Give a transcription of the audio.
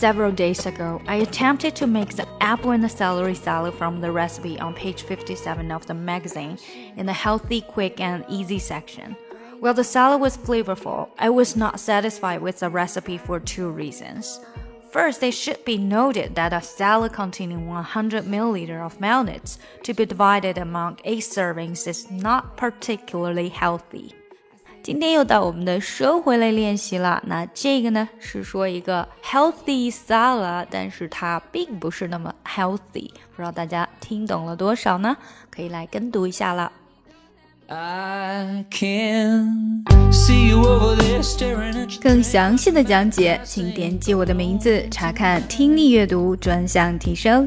Several days ago, I attempted to make the apple and the celery salad from the recipe on page 57 of the magazine in the healthy, quick, and easy section. While the salad was flavorful, I was not satisfied with the recipe for two reasons. First, it should be noted that a salad containing 100 milliliter of mayonnaise to be divided among 8 servings is not particularly healthy. 今天又到我们的收回类练习了。那这个呢是说一个 healthy salad，但是它并不是那么 healthy。不知道大家听懂了多少呢？可以来跟读一下了。更详细的讲解，请点击我的名字查看听力阅读专项提升。